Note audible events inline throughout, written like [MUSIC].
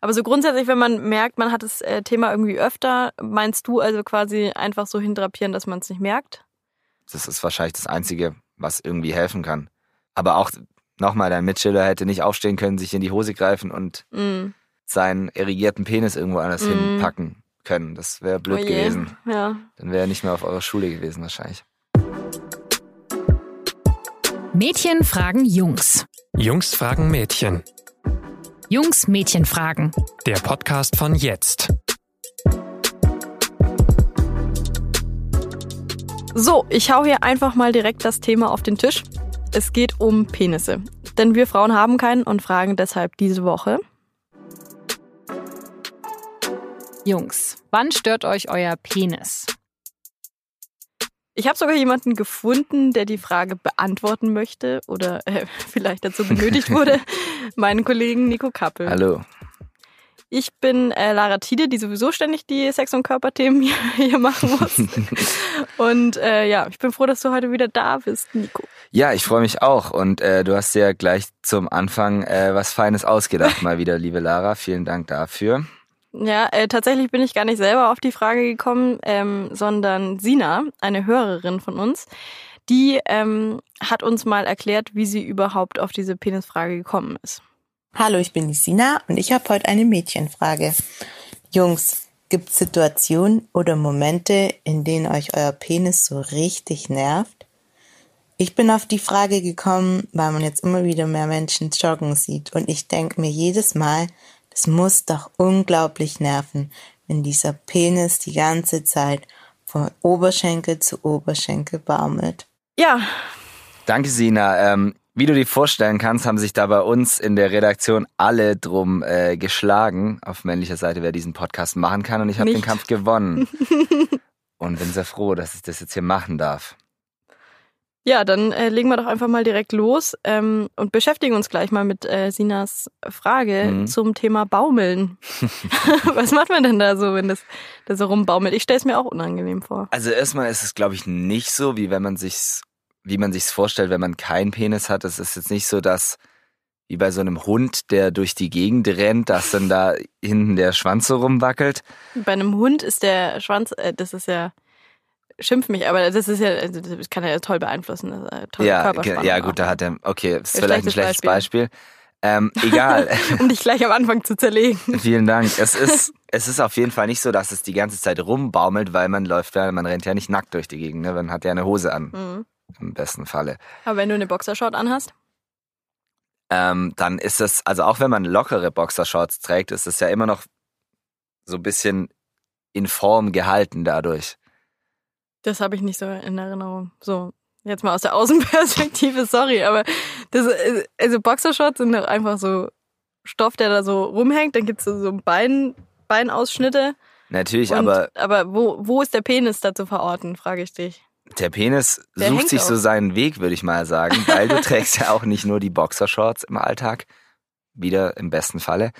Aber so grundsätzlich, wenn man merkt, man hat das äh, Thema irgendwie öfter, meinst du also quasi einfach so hindrapieren, dass man es nicht merkt? Das ist wahrscheinlich das Einzige, was irgendwie helfen kann. Aber auch nochmal, dein Mitschüler hätte nicht aufstehen können, sich in die Hose greifen und Mm. seinen erigierten Penis irgendwo anders Mhm. hinpacken können. Das wäre blöd Oh gewesen. Ja. Dann wäre er nicht mehr auf eurer Schule gewesen wahrscheinlich. Mädchen fragen Jungs. Jungs fragen Mädchen. Jungs Mädchen fragen. Der Podcast von jetzt. So, ich hau hier einfach mal direkt das Thema auf den Tisch. Es geht um Penisse. Denn wir Frauen haben keinen und fragen deshalb diese Woche. Jungs, wann stört euch euer Penis? Ich habe sogar jemanden gefunden, der die Frage beantworten möchte oder äh, [LAUGHS] vielleicht dazu benötigt wurde. [LAUGHS] Meinen Kollegen Nico Kappel. Hallo. Ich bin äh, Lara Tide, die sowieso ständig die Sex- und Körperthemen hier, [LAUGHS] hier machen muss. und äh, ja, ich bin froh, dass du heute wieder da bist, Nico. Ja, ich freue mich auch. Und äh, du hast ja gleich zum Anfang äh, was Feines ausgedacht, mal wieder, liebe Lara. Vielen Dank dafür. Ja, äh, tatsächlich bin ich gar nicht selber auf die Frage gekommen, ähm, sondern Sina, eine Hörerin von uns, die ähm, hat uns mal erklärt, wie sie überhaupt auf diese Penisfrage gekommen ist. Hallo, ich bin die Sina und ich habe heute eine Mädchenfrage. Jungs, gibt es Situationen oder Momente, in denen euch euer Penis so richtig nervt? Ich bin auf die Frage gekommen, weil man jetzt immer wieder mehr Menschen joggen sieht und ich denke mir jedes Mal, das muss doch unglaublich nerven, wenn dieser Penis die ganze Zeit von Oberschenkel zu Oberschenkel baumelt. Ja, Danke, Sina. Ähm, wie du dir vorstellen kannst, haben sich da bei uns in der Redaktion alle drum äh, geschlagen, auf männlicher Seite, wer diesen Podcast machen kann. Und ich habe den. Kampf gewonnen. [LAUGHS] und bin sehr froh, dass ich das jetzt hier machen darf. Ja, dann äh, legen wir doch einfach mal direkt los ähm, und beschäftigen uns gleich mal mit äh, Sinas Frage Mhm. zum Thema Baumeln. [LAUGHS] Was macht man denn da so, wenn das, das so rumbaumelt? Ich stelle es mir auch unangenehm vor. Also erstmal ist es, glaube ich, nicht so, wie wenn man sich's, wie man sich's vorstellt, wenn man keinen Penis hat. Es ist jetzt nicht so, dass wie bei so einem Hund, der durch die Gegend rennt, dass dann da hinten der Schwanz so rumwackelt. Bei einem Hund ist der Schwanz, äh, das ist ja, schimpf mich, aber das ist ja, also das kann er ja toll beeinflussen. Tolle Ja, ja gut, da hat er, okay, ist vielleicht ein schlechtes schlechtes Beispiel. Ähm, egal. [LAUGHS] Um dich gleich am Anfang zu zerlegen. [LAUGHS] Vielen Dank. Es ist, es ist auf jeden Fall nicht so, dass es die ganze Zeit rumbaumelt, weil man läuft ja, man rennt ja nicht nackt durch die Gegend, ne? Man hat ja eine Hose an, Mhm. im besten Falle. Aber wenn du eine Boxershort anhast, Ähm, dann ist es, also auch wenn man lockere Boxershorts trägt, ist es ja immer noch so ein bisschen in Form gehalten dadurch. Das habe ich nicht so in Erinnerung. So, jetzt mal aus der Außenperspektive, [LAUGHS] sorry, aber das, äh, also Boxershorts sind doch einfach so Stoff, der da so rumhängt, dann gibt's so so Bein, Beinausschnitte. Natürlich, Und, aber aber wo, wo ist der Penis da zu verorten, frage ich dich. der Penis Der sucht sich so auch. seinen Weg, würde ich mal sagen, weil du [LAUGHS] trägst ja auch nicht nur die Boxershorts im Alltag, wieder im besten Falle,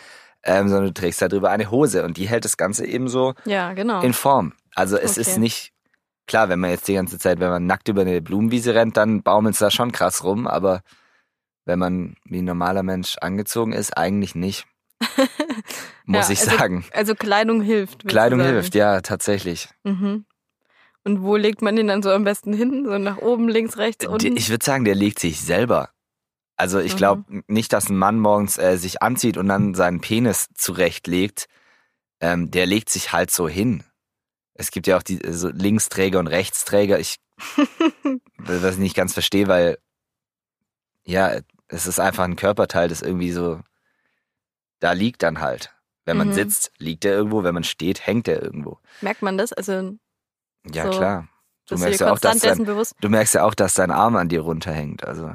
ähm, sondern du trägst darüber eine Hose und die hält das Ganze eben so Ja, genau. in Form. Also es Okay. ist nicht, klar, wenn man jetzt die ganze Zeit, wenn man nackt über eine Blumenwiese rennt, dann baumelt es da schon krass rum, aber wenn man wie ein normaler Mensch angezogen ist, eigentlich nicht. [LAUGHS] Muss Ja, ich also- sagen. Also Kleidung hilft. Kleidung hilft, ja, tatsächlich. Mhm. Und wo legt man den dann so am besten hin? So nach oben, links, rechts, unten? Ich würde sagen, der legt sich selber. Also ich Mhm. glaube nicht, dass ein Mann morgens äh, sich anzieht und dann seinen Penis zurechtlegt. Ähm, der legt sich halt so hin. Es gibt ja auch die so Linksträger und Rechtsträger. Ich [LAUGHS] will das nicht ganz verstehe, weil ja, es ist einfach ein Körperteil, das irgendwie so da liegt dann halt. Wenn man Mhm. sitzt, liegt er irgendwo, wenn man steht, hängt er irgendwo. Merkt man das? Also Ja, So, klar. Du merkst ja auch, dass dein, bewusst? du merkst ja auch, dass dein Arm an dir runterhängt. Also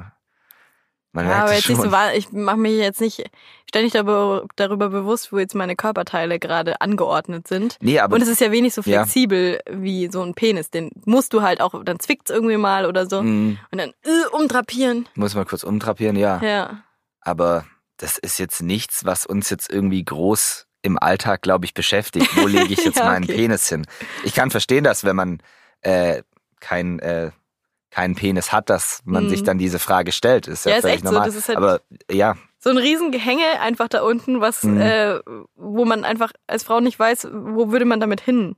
man Ja, aber es jetzt schon. nicht so wahr. Ich mache mir jetzt nicht ständig darüber, darüber bewusst, wo jetzt meine Körperteile gerade angeordnet sind. nee, aber Und es ist ja wenig so Ja. flexibel wie so ein Penis. Den musst du halt auch, dann zwickt's irgendwie mal oder so. mm, Und dann äh, umdrapieren. muss man kurz umtrapieren, ja. Ja. Aber das ist jetzt nichts, was uns jetzt irgendwie groß im Alltag, glaube ich, beschäftigt. Wo lege ich [LAUGHS] jetzt Ja, meinen okay. Penis hin? Ich kann verstehen, dass wenn man äh, kein, äh, keinen Penis hat, dass man Mhm. sich dann diese Frage stellt. Ist ja, Ja, ist völlig echt so, normal. ist halt- Aber ja, so ein Riesengehänge einfach da unten, was, Mhm. äh, wo man einfach als Frau nicht weiß, wo würde man damit hingehen.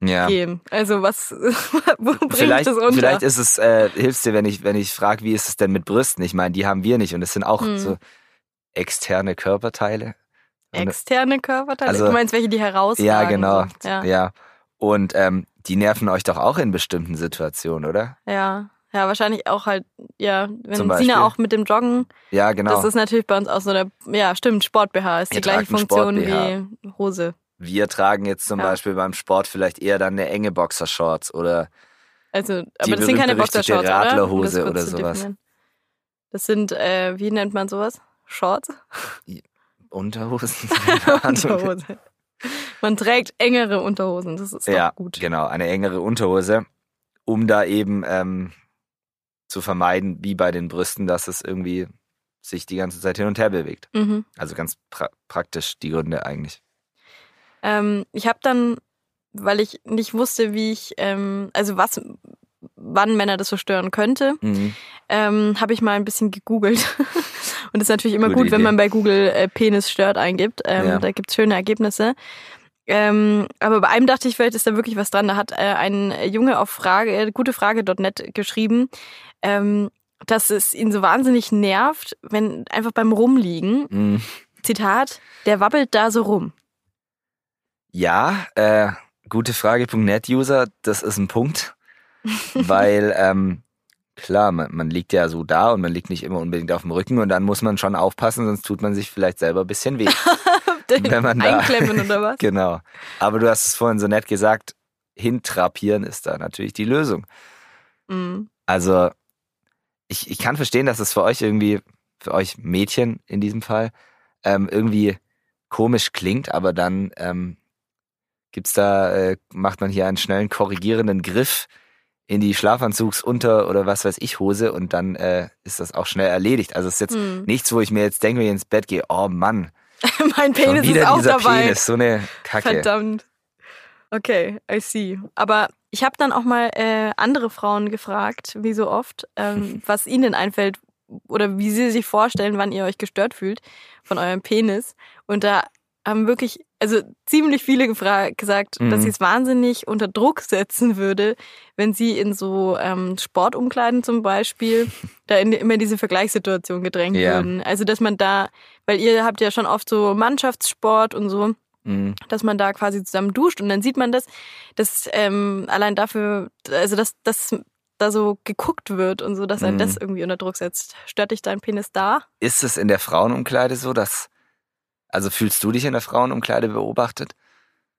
Ja. Also was, [LAUGHS] wo bringt Vielleicht, das unter? vielleicht ist es, äh, hilfst dir, wenn ich, wenn ich frage, wie ist es denn mit Brüsten? Ich meine, die haben wir nicht und es sind auch Hm. so externe Körperteile. Und- Externe Körperteile? Also- du meinst welche, die herausragen? Ja, genau. So. Ja. Ja. Und ähm, die nerven euch doch auch in bestimmten Situationen, oder? ja. Ja, wahrscheinlich auch halt, ja, wenn? Sina auch mit dem Joggen, Ja, genau. das ist natürlich bei uns auch so der, ja, stimmt, Sport-BH ist die gleiche Funktion wie Hose. wir tragen jetzt zum Ja. Beispiel beim Sport vielleicht eher dann eine enge Boxershorts oder Also, aber das sind keine Boxershorts, oder? Um Radlerhose oder sowas. definieren. Das sind, äh, wie nennt man sowas? Shorts? Unterhosen. [LAUGHS] Unterhose. Man trägt engere Unterhosen, das ist ja, gut. genau, eine engere Unterhose, um da eben ähm, zu vermeiden, wie bei den Brüsten, dass es irgendwie sich die ganze Zeit hin und her bewegt. Mhm. Also ganz pra praktisch die Gründe eigentlich. Ähm, ich habe dann, weil ich nicht wusste, wie ich, ähm, also was, wann Männer das so stören könnte, Mhm. ähm, habe ich mal ein bisschen gegoogelt. [LAUGHS] Und das ist natürlich immer Gute gut, wenn Idee. man bei Google äh, Penis stört eingibt. Ähm, Ja. Da gibt's schöne Ergebnisse. Ähm, aber bei einem dachte ich, vielleicht ist da wirklich was dran. Da hat äh, ein Junge auf Frage, äh, gutefrage.net geschrieben, ähm, dass es ihn so wahnsinnig nervt, wenn einfach beim Rumliegen, Mhm. Zitat, der wabbelt da so rum. Ja, äh, gute Frage.net-User, das ist ein Punkt, [LAUGHS] weil ähm, klar, man, man liegt ja so da und man liegt nicht immer unbedingt auf dem Rücken und dann muss man schon aufpassen, sonst tut man sich vielleicht selber ein bisschen weh. [LAUGHS] Wenn man da- Einklemmen oder [LAUGHS] was? genau. Aber du hast es vorhin so nett gesagt, hintrapieren ist da natürlich die Lösung. Mhm. Also ich, ich kann verstehen, dass es für euch irgendwie, für euch Mädchen in diesem Fall, ähm, irgendwie komisch klingt, aber dann ähm, gibt's da, äh, macht man hier einen schnellen korrigierenden Griff in die Schlafanzugsunter oder was weiß ich Hose und dann äh, ist das auch schnell erledigt. Also es ist jetzt Hm. nichts, wo ich mir jetzt denke, wenn ich ins Bett gehe, oh Mann, [LAUGHS] mein Penis ist auch dabei. Penis, so eine Kacke. Verdammt. Okay, I see. Aber ich habe dann auch mal äh, andere Frauen gefragt, wie so oft, ähm, [LAUGHS] was ihnen einfällt oder wie sie sich vorstellen, wann ihr euch gestört fühlt von eurem Penis. Und da haben wirklich, also ziemlich viele gesagt, Mhm. dass sie es wahnsinnig unter Druck setzen würde, wenn sie in so ähm, Sportumkleiden zum Beispiel [LAUGHS] da in, immer diese Vergleichssituation gedrängt Ja. würden. Also dass man da, weil ihr habt ja schon oft so Mannschaftssport und so, Mhm. dass man da quasi zusammen duscht und dann sieht man das, dass ähm, allein dafür, also dass, dass da so geguckt wird und so, dass Mhm. das irgendwie unter Druck setzt. Stört dich dein Penis da? Ist es in der Frauenumkleide so, dass, also fühlst du dich in der Frauenumkleide beobachtet?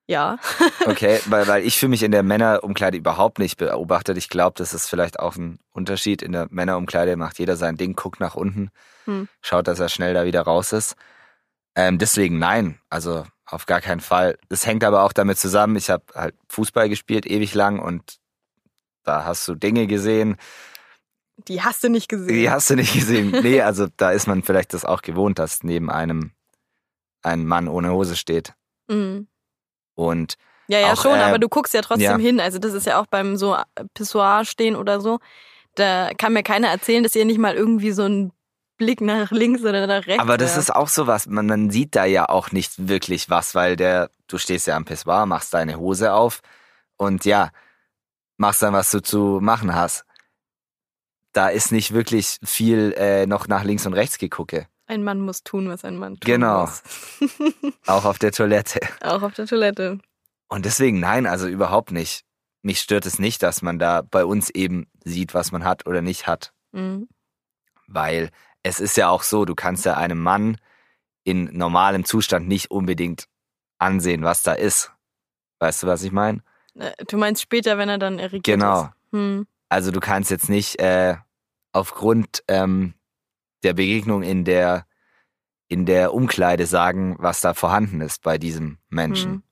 Ja. [LAUGHS] Okay, weil, weil ich fühle mich in der Männerumkleide überhaupt nicht beobachtet. Ich glaube, das ist vielleicht auch ein Unterschied. In der Männerumkleide macht jeder sein Ding, guckt nach unten, Hm. schaut, dass er schnell da wieder raus ist. Ähm, deswegen nein, also auf gar keinen Fall. Es hängt aber auch damit zusammen, ich habe halt Fußball gespielt ewig lang und da hast du Dinge gesehen, Die hast du nicht gesehen. die hast du nicht gesehen. Nee, also da ist man vielleicht das auch gewohnt, dass neben einem ein Mann ohne Hose steht. Mhm. Und Ja, ja, Auch, schon, äh, aber du guckst ja trotzdem ja. hin. Also das ist ja auch beim so Pissoir stehen oder so. Da kann mir keiner erzählen, dass ihr nicht mal irgendwie so einen Blick nach links oder nach rechts Aber das ist auch sowas, man, man sieht da ja auch nicht wirklich was, weil der, du stehst ja am Pissoir, machst deine Hose auf und ja, machst dann, was du zu machen hast. Da ist nicht wirklich viel äh, noch nach links und rechts gegucke. Ein Mann muss tun, was ein Mann tun Genau. [LAUGHS] Auch auf der Toilette. auch auf der Toilette. Und deswegen nein, also überhaupt nicht. Mich stört es nicht, dass man da bei uns eben sieht, was man hat oder nicht hat. Mhm. Weil es ist ja auch so, du kannst ja einem Mann in normalem Zustand nicht unbedingt ansehen, was da ist. Weißt du, was ich meine? Äh, Du meinst später, wenn er dann irrigiert Genau. ist. Hm. Also du kannst jetzt nicht äh, aufgrund ähm, der Begegnung in der in der Umkleide sagen, was da vorhanden ist bei diesem Menschen. Hm.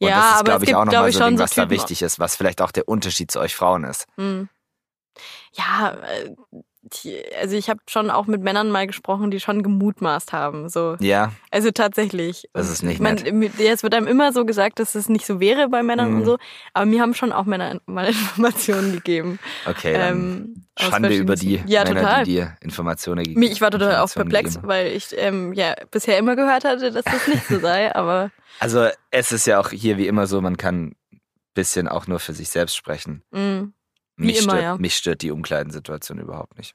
Und Ja, das ist, aber es glaube ich, gibt, auch nochmal so ein schon Ding, so was da Typen- wichtig ist, was vielleicht auch der Unterschied zu euch Frauen ist. Hm. Ja, äh, also ich habe schon auch mit Männern mal gesprochen, die schon gemutmaßt haben. So. Ja, Also tatsächlich. Das ist nicht man, nett. mir- ja, Es wird einem immer so gesagt, dass es nicht so wäre bei Männern Mhm. und so. Aber mir haben schon auch Männer mal [LAUGHS] Informationen gegeben. okay. Ähm, Schande über die Ja, Männer, total. die dir Informationen gegeben Mich- Ich war total auch perplex, gegeben. weil ich ähm, ja bisher immer gehört hatte, dass das nicht so [LAUGHS] sei. Aber Also es ist ja auch hier wie immer so, man kann ein bisschen auch nur für sich selbst sprechen. mh. Wie Mich, immer, stört, ja. mich stört die Umkleidensituation überhaupt nicht.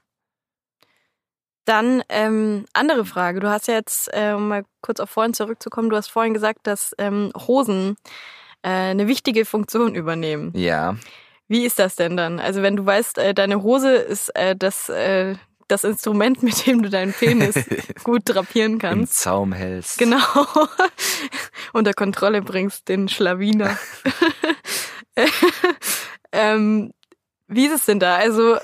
Dann ähm, andere Frage. Du hast ja jetzt, äh, um mal kurz auf vorhin zurückzukommen, du hast vorhin gesagt, dass ähm, Hosen äh, eine wichtige Funktion übernehmen. Ja, Wie ist das denn dann? Also wenn du weißt, äh, deine Hose ist äh, das, äh, das Instrument, [LAUGHS] mit dem du deinen Penis [LAUGHS] gut drapieren im kannst. Zaum hältst. Genau. [LAUGHS] Unter Kontrolle bringst den Schlawiner. ähm, wie ist es denn da? Also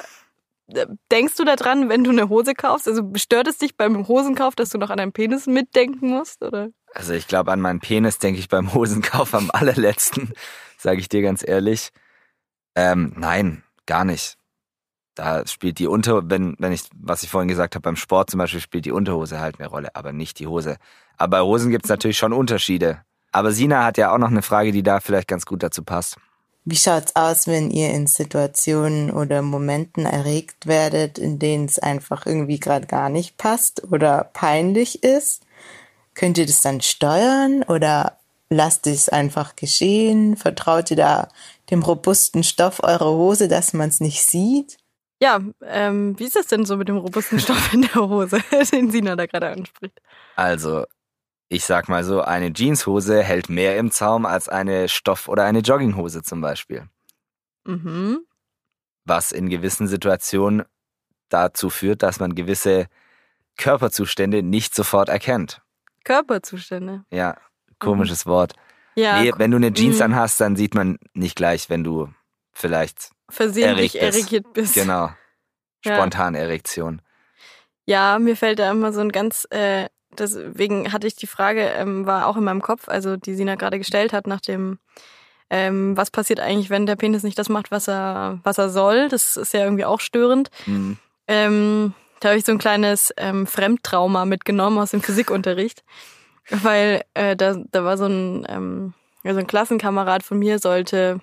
denkst du daran, wenn du eine Hose kaufst? Also stört es dich beim Hosenkauf, dass du noch an deinen Penis mitdenken musst? Oder? Also ich glaube, an meinen Penis denke ich beim [LAUGHS] Hosenkauf am allerletzten, sage ich dir ganz ehrlich. Ähm, nein, gar nicht. Da spielt die Unter, wenn, wenn ich, was ich vorhin gesagt habe, beim Sport zum Beispiel spielt die Unterhose halt eine Rolle, aber nicht die Hose. Aber bei Hosen gibt es natürlich schon Unterschiede. Aber Sina hat ja auch noch eine Frage, die da vielleicht ganz gut dazu passt. Wie schaut's aus, wenn ihr in Situationen oder Momenten erregt werdet, in denen es einfach irgendwie gerade gar nicht passt oder peinlich ist? Könnt ihr das dann steuern oder lasst es einfach geschehen? Vertraut ihr da dem robusten Stoff eurer Hose, dass man es nicht sieht? Ja, ähm, wie ist das denn so mit dem robusten Stoff in der Hose, [LAUGHS] den Sina da gerade anspricht? Also, ich sag mal so, eine Jeanshose hält mehr im Zaum als eine Stoff- oder eine Jogginghose zum Beispiel. Mhm. was in gewissen Situationen dazu führt, dass man gewisse Körperzustände nicht sofort erkennt. Körperzustände. Ja, komisches Wort. Ja, nee, wenn du eine Jeans mhm. anhast, dann sieht man nicht gleich, wenn du vielleicht, versehentlich erregt bist. erregiert bist. genau, Ja. spontan Erektion. Ja, mir fällt da immer so ein ganz, äh, deswegen hatte ich die Frage, ähm, war auch in meinem Kopf, also die Sina gerade gestellt hat, nach dem, ähm, was passiert eigentlich, wenn der Penis nicht das macht, was er, was er soll. Das ist ja irgendwie auch störend. Mhm. Ähm, da habe ich so ein kleines ähm, Fremdtrauma mitgenommen aus dem Physikunterricht, weil äh, da, da war so ein, ähm, so ein Klassenkamerad von mir sollte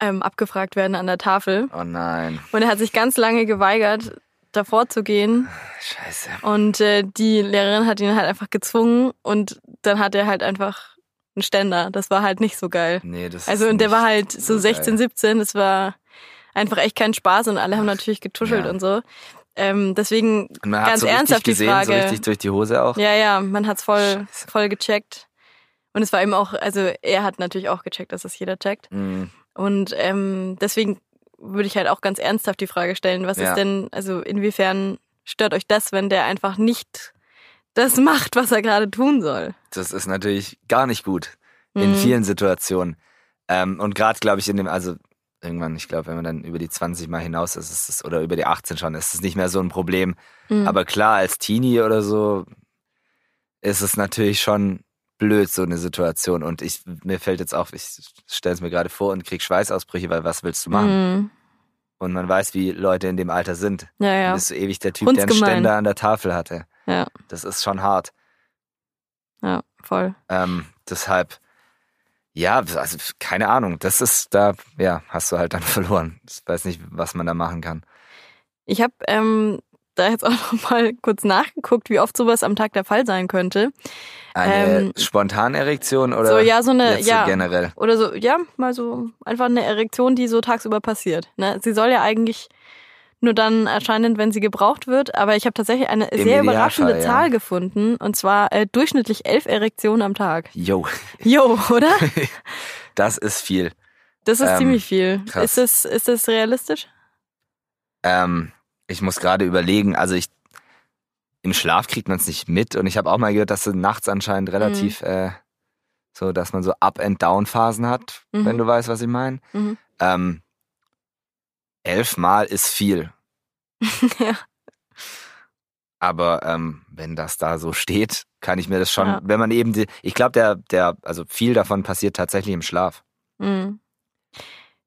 ähm, abgefragt werden an der Tafel Oh nein, und er hat sich ganz lange geweigert, davor zu gehen scheiße. und äh, die Lehrerin hat ihn halt einfach gezwungen und dann hat er halt einfach einen Ständer. Das war halt nicht so geil. Nee, das Also ist und der war halt so geil. 16, 17, das war einfach echt kein Spaß und alle haben natürlich getuschelt Ja. und so. Ähm, deswegen Und man ganz so ernsthaft die gesehen, Frage. so richtig durch die Hose auch. ja, ja, man hat's voll, Scheiße. voll gecheckt. Und es war eben auch, also er hat natürlich auch gecheckt, dass das jeder checkt. Mhm. Und ähm, deswegen würde ich halt auch ganz ernsthaft die Frage stellen, was Ja. ist denn, also inwiefern stört euch das, wenn der einfach nicht das macht, was er gerade tun soll? Das ist natürlich gar nicht gut in Mhm. vielen Situationen. Ähm, und gerade, glaube ich, in dem, also irgendwann, ich glaube, wenn man dann über die 20 mal hinaus ist, ist es, oder über die 18 schon, ist es nicht mehr so ein Problem. Mhm. Aber klar, als Teenie oder so ist es natürlich schon blöd, so eine Situation. Und ich, mir fällt jetzt auf, ich stelle es mir gerade vor und krieg Schweißausbrüche, weil was willst du machen? Mhm. Und man weiß, wie Leute in dem Alter sind. Ja, Du ja. bist so ewig der Typ, der einen. Ständer an der Tafel hatte. Ja, Das ist schon hart. ja, voll. Ähm, deshalb, ja, also keine Ahnung. Das ist da, ja, hast du halt dann [LAUGHS] verloren. Ich weiß nicht, was man da machen kann. Ich habe ähm, da jetzt auch noch mal kurz nachgeguckt, wie oft sowas am Tag der Fall sein könnte. Eine Ähm, Spontanerektion oder so, ja, so eine, ja. generell? Oder so, ja, mal so einfach eine Erektion, die so tagsüber passiert. Ne? Sie soll ja eigentlich nur dann erscheinen, wenn sie gebraucht wird. Aber ich habe tatsächlich eine Im sehr überraschende ja. Zahl gefunden. Und zwar äh, durchschnittlich elf Erektionen am Tag. Jo, Jo, oder? [LAUGHS] das ist viel. Das ist Ähm, ziemlich viel. krass. Ist das, ist das realistisch? Ähm, ich muss gerade überlegen, also ich im Schlaf kriegt man es nicht mit und ich habe auch mal gehört, dass du nachts anscheinend relativ äh, so, dass man so Up and Down Phasen hat, Mhm. wenn du weißt, was ich meine. Mhm. Ähm, elfmal ist viel. [LAUGHS] ja. Aber ähm, wenn das da so steht, kann ich mir das schon, Ja. wenn man eben die, ich glaube, der, der, also viel davon passiert tatsächlich im Schlaf. Mhm.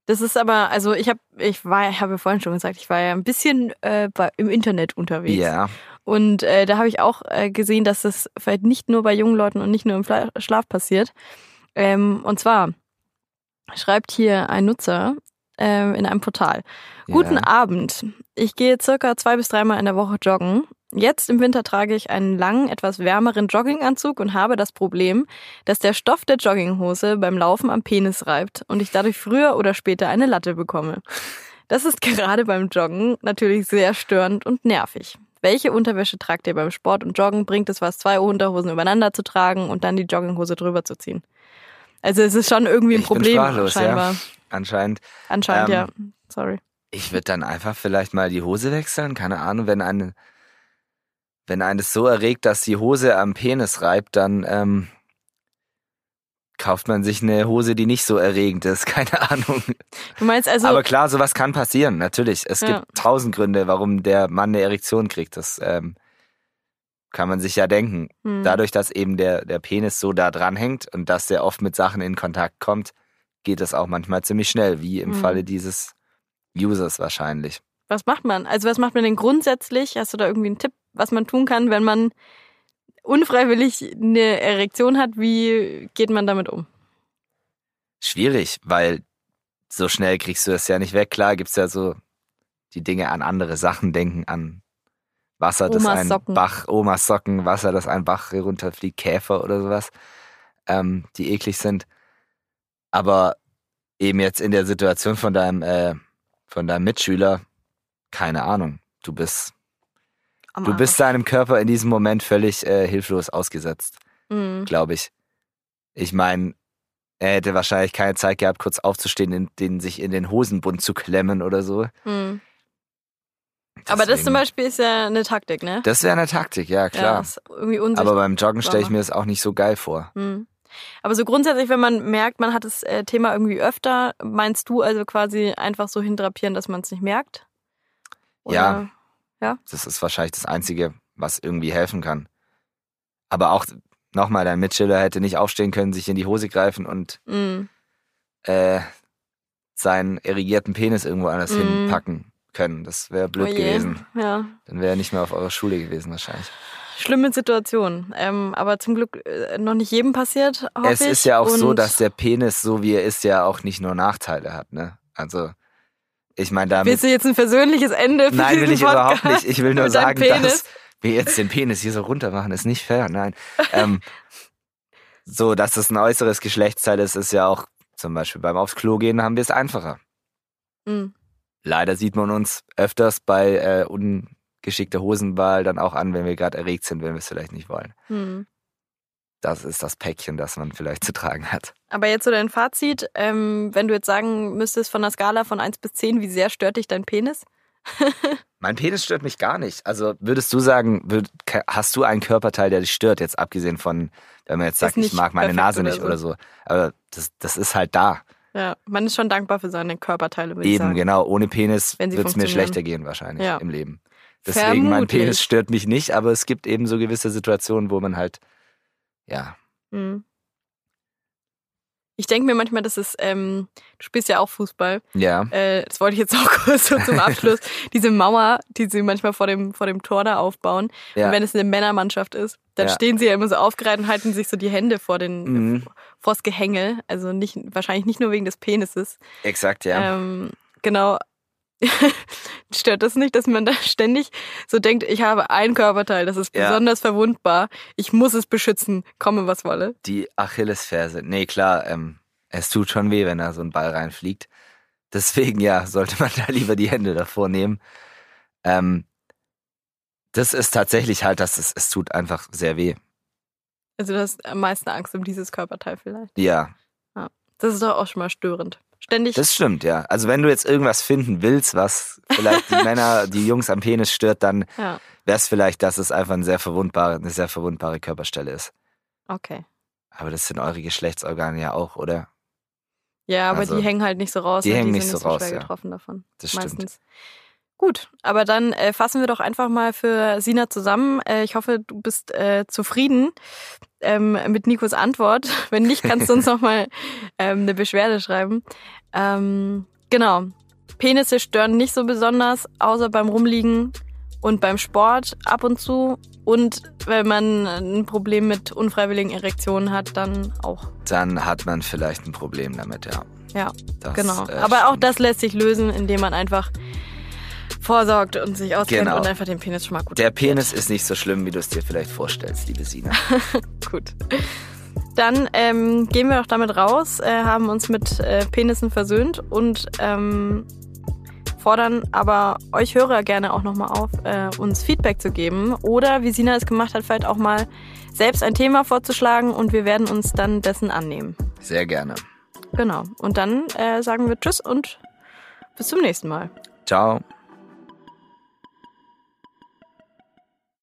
Das ist aber, also ich habe, ich war, ich habe ja vorhin schon gesagt, ich war ja ein bisschen äh, bei, im Internet unterwegs. Ja. Und äh, da habe ich auch äh, gesehen, dass das vielleicht nicht nur bei jungen Leuten und nicht nur im Fla Schlaf passiert. Ähm, und zwar schreibt hier ein Nutzer ähm, in einem Portal. Guten ja. Abend. Ich gehe circa zwei bis dreimal in der Woche joggen. Jetzt im Winter trage ich einen langen, etwas wärmeren Jogginganzug und habe das Problem, dass der Stoff der Jogginghose beim Laufen am Penis reibt und ich dadurch früher oder später eine Latte bekomme. Das ist [LAUGHS] gerade beim Joggen natürlich sehr störend und nervig. Welche Unterwäsche tragt ihr beim Sport und Joggen? Bringt es was, zwei Unterhosen übereinander zu tragen und dann die Jogginghose drüber zu ziehen? Also es ist schon irgendwie ein Ich bin Problem sprachlos, scheinbar. ja. Anscheinend. Anscheinend, Ähm, ja. Sorry. Ich würde dann einfach vielleicht mal die Hose wechseln. Keine Ahnung, wenn eine, wenn einen das so erregt, dass die Hose am Penis reibt, dann ähm, kauft man sich eine Hose, die nicht so erregend ist. [LAUGHS] Keine Ahnung. Du meinst also, Aber klar, sowas kann passieren, natürlich. Es Ja. gibt tausend Gründe, warum der Mann eine Erektion kriegt. Das ähm, kann man sich ja denken. hm, Dadurch, dass eben der, der Penis so da dran hängt und dass der oft mit Sachen in Kontakt kommt, geht das auch manchmal ziemlich schnell, wie im Mhm. Falle dieses Users wahrscheinlich. was macht man? Also was macht man denn grundsätzlich? Hast du da irgendwie einen Tipp, was man tun kann, wenn man unfreiwillig eine Erektion hat? Wie geht man damit um? Schwierig, weil so schnell kriegst du das ja nicht weg. Klar gibt's ja so die Dinge an andere Sachen denken, an Wasser, das Omas ein Socken. Bach, Omas Socken, Wasser, das ein Bach runterfliegt, Käfer oder sowas, ähm, die eklig sind. Aber eben jetzt in der Situation von deinem, äh, von deinem Mitschüler, keine Ahnung. Du bist, Am du bist deinem Körper in diesem Moment völlig äh, hilflos ausgesetzt. Mhm. glaube ich. Ich meine, er hätte wahrscheinlich keine Zeit gehabt, kurz aufzustehen, den, den sich in den Hosenbund zu klemmen oder so. Mhm. Aber das zum Beispiel ist ja eine Taktik, ne? Das wäre eine Taktik, ja Ja, klar. ist irgendwie unsichtbar. Aber beim Joggen stelle ich mir das auch nicht so geil vor. Hm. Aber so grundsätzlich, wenn man merkt, man hat das äh, Thema irgendwie öfter, meinst du also quasi einfach so hindrapieren, dass man es nicht merkt? Ja. Ja. Das ist wahrscheinlich das Einzige, was irgendwie helfen kann. Aber auch nochmal, dein Mitschüler hätte nicht aufstehen können, sich in die Hose greifen und Mhm. äh, seinen erigierten Penis irgendwo anders Mm. hinpacken können. Das wäre blöd Oh gewesen. Ja. Dann wäre er nicht mehr auf eurer Schule gewesen wahrscheinlich. Schlimme Situation. Ähm, aber zum Glück äh, noch nicht jedem passiert, es ist ja auch so, Und dass der Penis, so wie er ist, ja auch nicht nur Nachteile hat. Ne? Also ich meine damit... Willst du jetzt ein persönliches Ende für Nein, will ich überhaupt Podcast nicht. Ich will nur sagen, dass wir jetzt den Penis hier so runter machen, ist nicht fair. Nein. ähm, [LAUGHS] so, dass es ein äußeres Geschlechtsteil ist, ist ja auch zum Beispiel beim aufs Klo gehen haben wir es einfacher. Mhm. Leider sieht man uns öfters bei äh, ungeschickter Hosenwahl dann auch an, wenn wir gerade erregt sind, wenn wir es vielleicht nicht wollen. Mhm. Das ist das Päckchen, das man vielleicht zu tragen hat. Aber jetzt so dein Fazit, ähm, wenn du jetzt sagen müsstest von der Skala von 1 bis 10, wie sehr stört dich dein Penis? [LAUGHS] Mein Penis stört mich gar nicht. Also würdest du sagen, würd, hast du einen Körperteil, der dich stört, jetzt abgesehen von, wenn man jetzt sagt, ich mag meine Nase oder nicht so. oder so. Aber das, das ist halt da. Ja, man ist schon dankbar für seine Körperteile, würde ich Eben, sagen. genau. Ohne Penis wird es mir schlechter gehen wahrscheinlich Ja. im Leben. Deswegen, mein Vermutlich. Penis stört mich nicht, aber es gibt eben so gewisse Situationen, wo man halt, ja, Mhm. Ich denke mir manchmal, dass es, ähm, du spielst ja auch Fußball, ja, äh, das wollte ich jetzt auch [LAUGHS] kurz so zum Abschluss, [LAUGHS] diese Mauer, die sie manchmal vor dem, vor dem Tor da aufbauen. ja. Und wenn es eine Männermannschaft ist, dann Ja. stehen sie ja immer so aufgereiht und halten sich so die Hände vor den, Mhm. vors Gehänge. Also nicht, wahrscheinlich nicht nur wegen des Penises. exakt, ja. Ähm, genau. [LAUGHS] Stört das nicht, dass man da ständig so denkt, ich habe ein Körperteil, das ist Ja. besonders verwundbar, ich muss es beschützen, komme was wolle. Die Achillesferse. Nee, klar, ähm, es tut schon weh, wenn da so ein Ball reinfliegt. Deswegen, ja, sollte man [LAUGHS] da lieber die Hände davor nehmen. Ähm, das ist tatsächlich halt, dass es, es tut einfach sehr weh. Also du hast am meisten Angst um dieses Körperteil vielleicht. Ja, Das ist doch auch schon mal störend. Ständig. das stimmt, ja. Also wenn du jetzt irgendwas finden willst, was vielleicht die [LAUGHS] Männer, die Jungs am Penis stört, dann ja, wäre es vielleicht, dass es einfach ein sehr verwundbare, eine sehr verwundbare Körperstelle ist. okay. Aber das sind eure Geschlechtsorgane ja auch, oder? Ja, aber Also, die hängen halt nicht so raus. die und hängen die nicht sind so raus, schwer ja. getroffen davon. Das stimmt. meistens. Gut, aber dann äh, fassen wir doch einfach mal für Sina zusammen. Äh, ich hoffe, du bist äh, zufrieden ähm, mit Nikos Antwort. [LAUGHS] Wenn nicht, kannst du uns [LAUGHS] noch mal ähm, eine Beschwerde schreiben. Ähm, Genau. Penisse stören nicht so besonders, außer beim Rumliegen und beim Sport ab und zu. Und wenn man ein Problem mit unfreiwilligen Erektionen hat, dann auch. Dann hat man vielleicht ein Problem damit, ja. Ja, Das, genau. äh, Aber auch das lässt sich lösen, indem man einfach vorsorgt und sich auskennt Genau. und einfach den Penis schon mal gut Der Penis ist nicht so schlimm, wie du es dir vielleicht vorstellst, liebe Sina. [LAUGHS] Gut. Dann ähm, gehen wir doch damit raus, äh, haben uns mit äh, Penissen versöhnt und ähm, fordern aber euch Hörer gerne auch nochmal auf, äh, uns Feedback zu geben oder, wie Sina es gemacht hat, vielleicht auch mal selbst ein Thema vorzuschlagen und wir werden uns dann dessen annehmen. Sehr gerne. Genau. Und dann äh, sagen wir Tschüss und bis zum nächsten Mal. Ciao.